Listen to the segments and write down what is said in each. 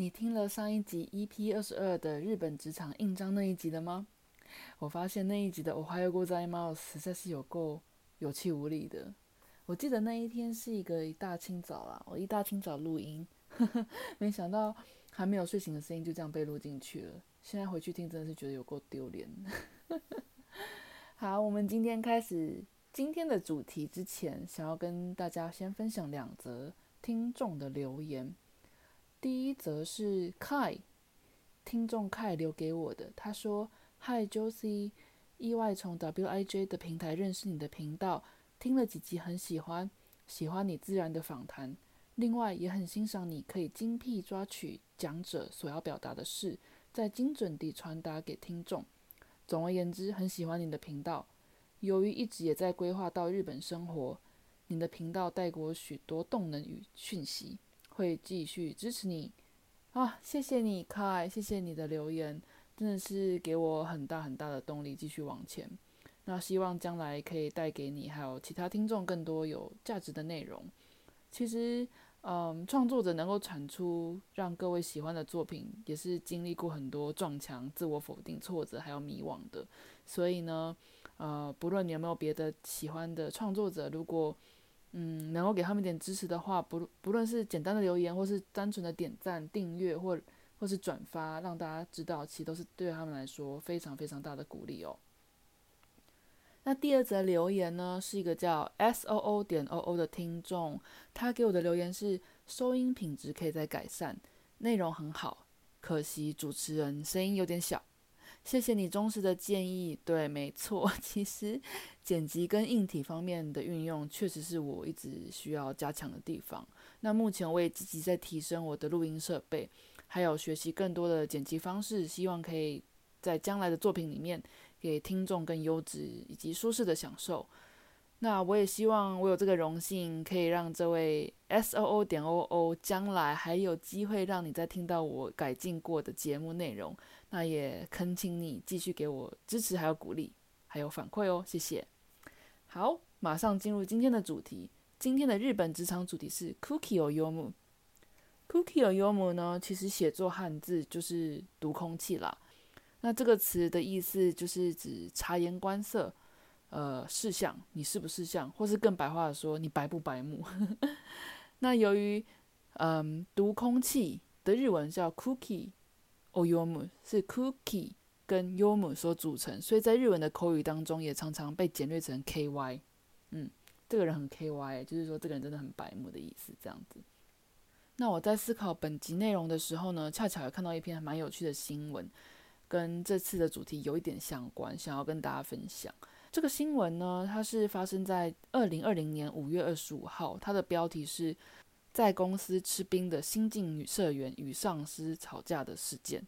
你听了上一集 EP 二十二的日本职场印章那一集了吗？我发现那一集的おはようございます实在是有够有气无力的。我记得那一天是一个一大清早啦，我一大清早录音，没想到还没有睡醒的声音就这样被录进去了。现在回去听，真的是觉得有够丢脸。好，我们今天开始今天的主题之前，想要跟大家先分享两则听众的留言。 第一则是 Kai 听众 Kai 留给我的，他说：“Hi Josie，意外从 WIJ 的平台认识你的频道。”听了几集很喜欢，喜欢你自然的访谈，另外也很欣赏你可以精辟抓取讲者所要表达的事，再精准地传达给听众。总而言之，很喜欢你的频道。由于一直也在规划到日本生活，你的频道带给我许多动能与讯息，会继续支持你。啊，谢谢你，凯，谢谢你的留言，真的是给我很大很大的动力，继续往前。那希望将来可以带给你还有其他听众更多有价值的内容。其实，嗯，创作者能够产出让各位喜欢的作品，也是经历过很多撞墙、自我否定、挫折还有迷惘的。所以呢，呃，不论你有没有别的喜欢的创作者，如果嗯能够给他们一点支持的话，不不论是简单的留言，或是单纯的点赞、订阅或或是转发，让大家知道，其实都是对他们来说非常非常大的鼓励哦。那第二则留言呢，是一个叫 S O O 点 O O 的听众，他给我的留言是：收音品质可以再改善，内容很好，可惜主持人声音有点小。谢谢你忠实的建议。对，没错，其实剪辑跟硬体方面的运用，确实是我一直需要加强的地方。那目前我也积极在提升我的录音设备，还有学习更多的剪辑方式，希望可以在将来的作品里面。给听众更优质以及舒适的享受。那我也希望我有这个荣幸，可以让这位 S O O 点 O O 将来还有机会让你再听到我改进过的节目内容。那也恳请你继续给我支持，还有鼓励，还有反馈哦，谢谢。好，马上进入今天的主题。今天的日本职场主题是 Cookie or Yomu。Cookie or Yomu 呢，其实写作汉字就是读空气啦。那这个词的意思就是指察言观色，呃，事项你是不是像，或是更白话的说，你白不白目？那由于嗯，读空气的日文叫 cookie o yomu，是 cookie 跟 yomu 所组成，所以在日文的口语当中也常常被简略成 ky。嗯，这个人很 ky，就是说这个人真的很白目的意思，这样子。那我在思考本集内容的时候呢，恰巧也看到一篇蛮有趣的新闻。跟这次的主题有一点相关，想要跟大家分享这个新闻呢。它是发生在二零二零年五月二十五号，它的标题是在公司吃冰的新进女社员与上司吵架的事件。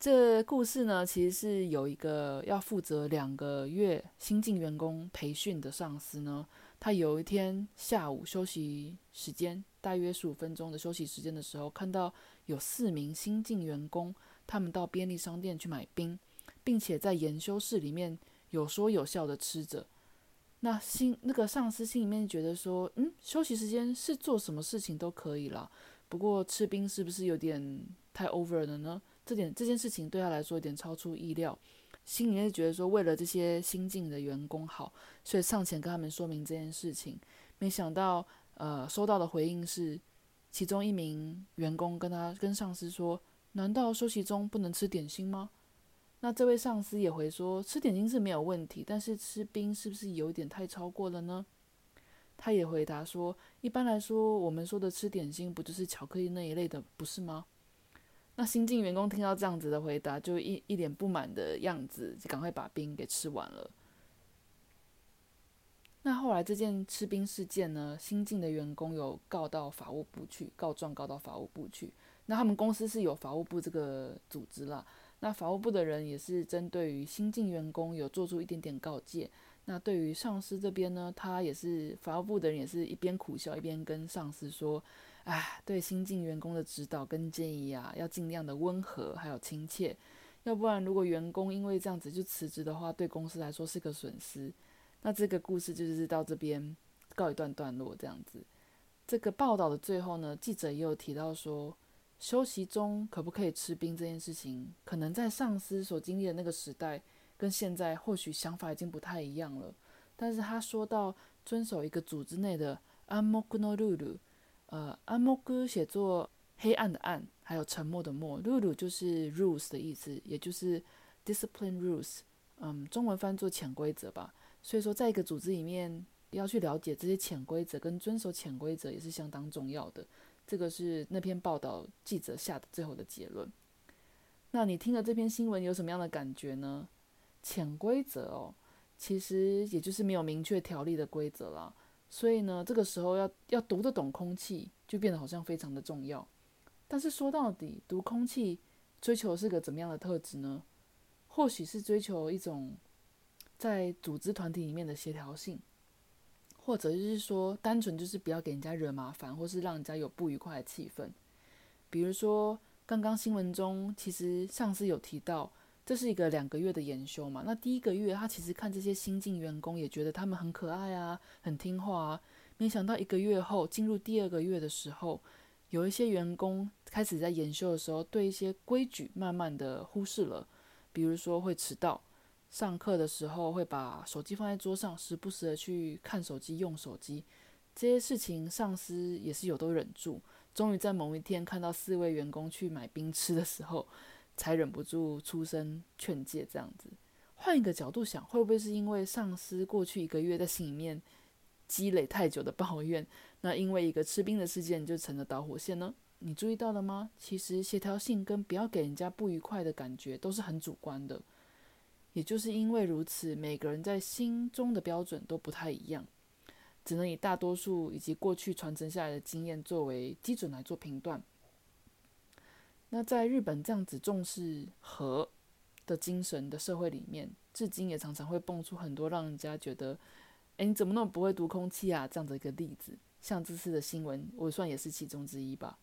这故事呢，其实是有一个要负责两个月新进员工培训的上司呢，他有一天下午休息时间，大约十五分钟的休息时间的时候，看到有四名新进员工。他们到便利商店去买冰，并且在研修室里面有说有笑的吃着。那心那个上司心里面觉得说，嗯，休息时间是做什么事情都可以了，不过吃冰是不是有点太 over 了呢？这点这件事情对他来说有点超出意料，心里面觉得说，为了这些新进的员工好，所以上前跟他们说明这件事情。没想到，呃，收到的回应是，其中一名员工跟他跟上司说。难道休息中不能吃点心吗？那这位上司也回说，吃点心是没有问题，但是吃冰是不是有点太超过了呢？他也回答说，一般来说，我们说的吃点心不就是巧克力那一类的，不是吗？那新进员工听到这样子的回答，就一一脸不满的样子，就赶快把冰给吃完了。那后来这件吃冰事件呢，新进的员工有告到法务部去，告状告到法务部去。那他们公司是有法务部这个组织啦。那法务部的人也是针对于新进员工有做出一点点告诫。那对于上司这边呢，他也是法务部的人，也是一边苦笑一边跟上司说：“哎，对新进员工的指导跟建议啊，要尽量的温和还有亲切，要不然如果员工因为这样子就辞职的话，对公司来说是个损失。”那这个故事就是到这边告一段段落这样子。这个报道的最后呢，记者也有提到说，休息中可不可以吃冰这件事情，可能在上司所经历的那个时代，跟现在或许想法已经不太一样了。但是他说到遵守一个组织内的暗黙のルール，呃，暗黙写作黑暗的暗，还有沉默的默，ルール就是 rules 的意思，也就是 discipline rules，嗯，中文翻作潜规则吧。所以说，在一个组织里面，要去了解这些潜规则跟遵守潜规则也是相当重要的。 这个是那篇报道记者下的最后的结论。那你听了这篇新闻有什么样的感觉呢？潜规则哦，其实也就是没有明确条例的规则啦。所以呢，这个时候要要读得懂空气，就变得好像非常的重要。但是说到底，读空气追求是个怎么样的特质呢？或许是追求一种。在组织团体里面的协调性，或者就是说，单纯就是不要给人家惹麻烦，或是让人家有不愉快的气氛。比如说，刚刚新闻中其实上司有提到，这是一个两个月的研修嘛。那第一个月，他其实看这些新进员工，也觉得他们很可爱啊，很听话啊。没想到一个月后，进入第二个月的时候，有一些员工开始在研修的时候，对一些规矩慢慢的忽视了，比如说会迟到。上课的时候会把手机放在桌上，时不时的去看手机、用手机，这些事情上司也是有都忍住。终于在某一天看到四位员工去买冰吃的时候，才忍不住出声劝诫。这样子，换一个角度想，会不会是因为上司过去一个月在心里面积累太久的抱怨，那因为一个吃冰的事件就成了导火线呢？你注意到了吗？其实协调性跟不要给人家不愉快的感觉都是很主观的。也就是因为如此，每个人在心中的标准都不太一样，只能以大多数以及过去传承下来的经验作为基准来做评断。那在日本这样子重视和的精神的社会里面，至今也常常会蹦出很多让人家觉得，哎，你怎么那么不会读空气啊？这样的一个例子。像这次的新闻，我算也是其中之一吧。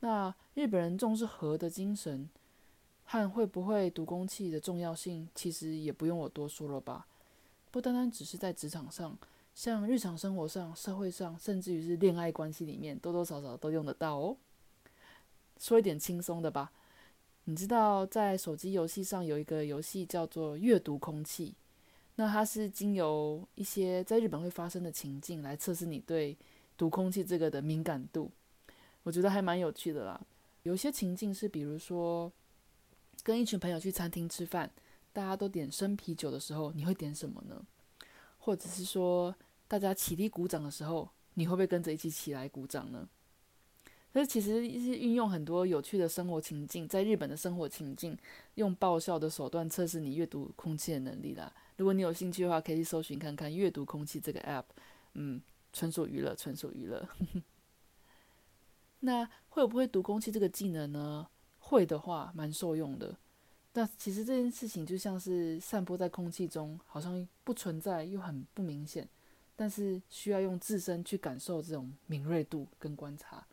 那日本人重视和的精神。和会不会读空气的重要性，其实也不用我多说了吧。不单单只是在职场上，像日常生活上、社会上，甚至于是恋爱关系里面，多多少少都用得到哦。说一点轻松的吧。你知道，在手机游戏上有一个游戏叫做阅读空气，那它是经由一些在日本会发生的情境来测试你对读空气这个的敏感度。我觉得还蛮有趣的啦。有些情境是，比如说。跟一群朋友去餐厅吃饭，大家都点生啤酒的时候，你会点什么呢？或者是说，大家起立鼓掌的时候，你会不会跟着一起起来鼓掌呢？所以其实是运用很多有趣的生活情境，在日本的生活情境，用爆笑的手段测试你阅读空气的能力啦。如果你有兴趣的话，可以搜寻看看阅读空气这个 app。嗯，纯属娱乐，纯属娱乐。那会不会读空气这个技能呢？会的话，蛮受用的。那其实这件事情就像是散播在空气中，好像不存在又很不明显，但是需要用自身去感受这种敏锐度跟观察。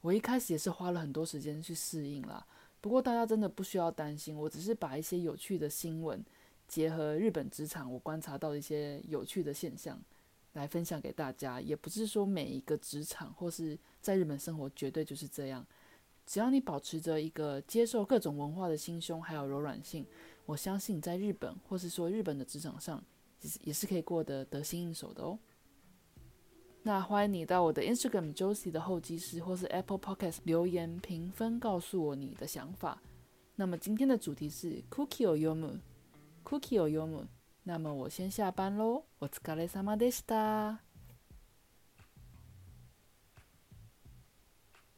我一开始也是花了很多时间去适应啦。不过大家真的不需要担心，我只是把一些有趣的新闻结合日本职场我观察到的一些有趣的现象来分享给大家。也不是说每一个职场或是在日本生活绝对就是这样。只要你保持着一个接受各种文化的心胸，还有柔软性，我相信在日本，或是说日本的职场上，其实也是可以过得得心应手的哦。那欢迎你到我的 Instagram Josie 的候机室，或是 Apple Podcast 留言评分，告诉我你的想法。那么今天的主题是 Cookie or Yumu，Cookie or Yumu。那么我先下班喽，我 s 卡 a 萨 e 德 a。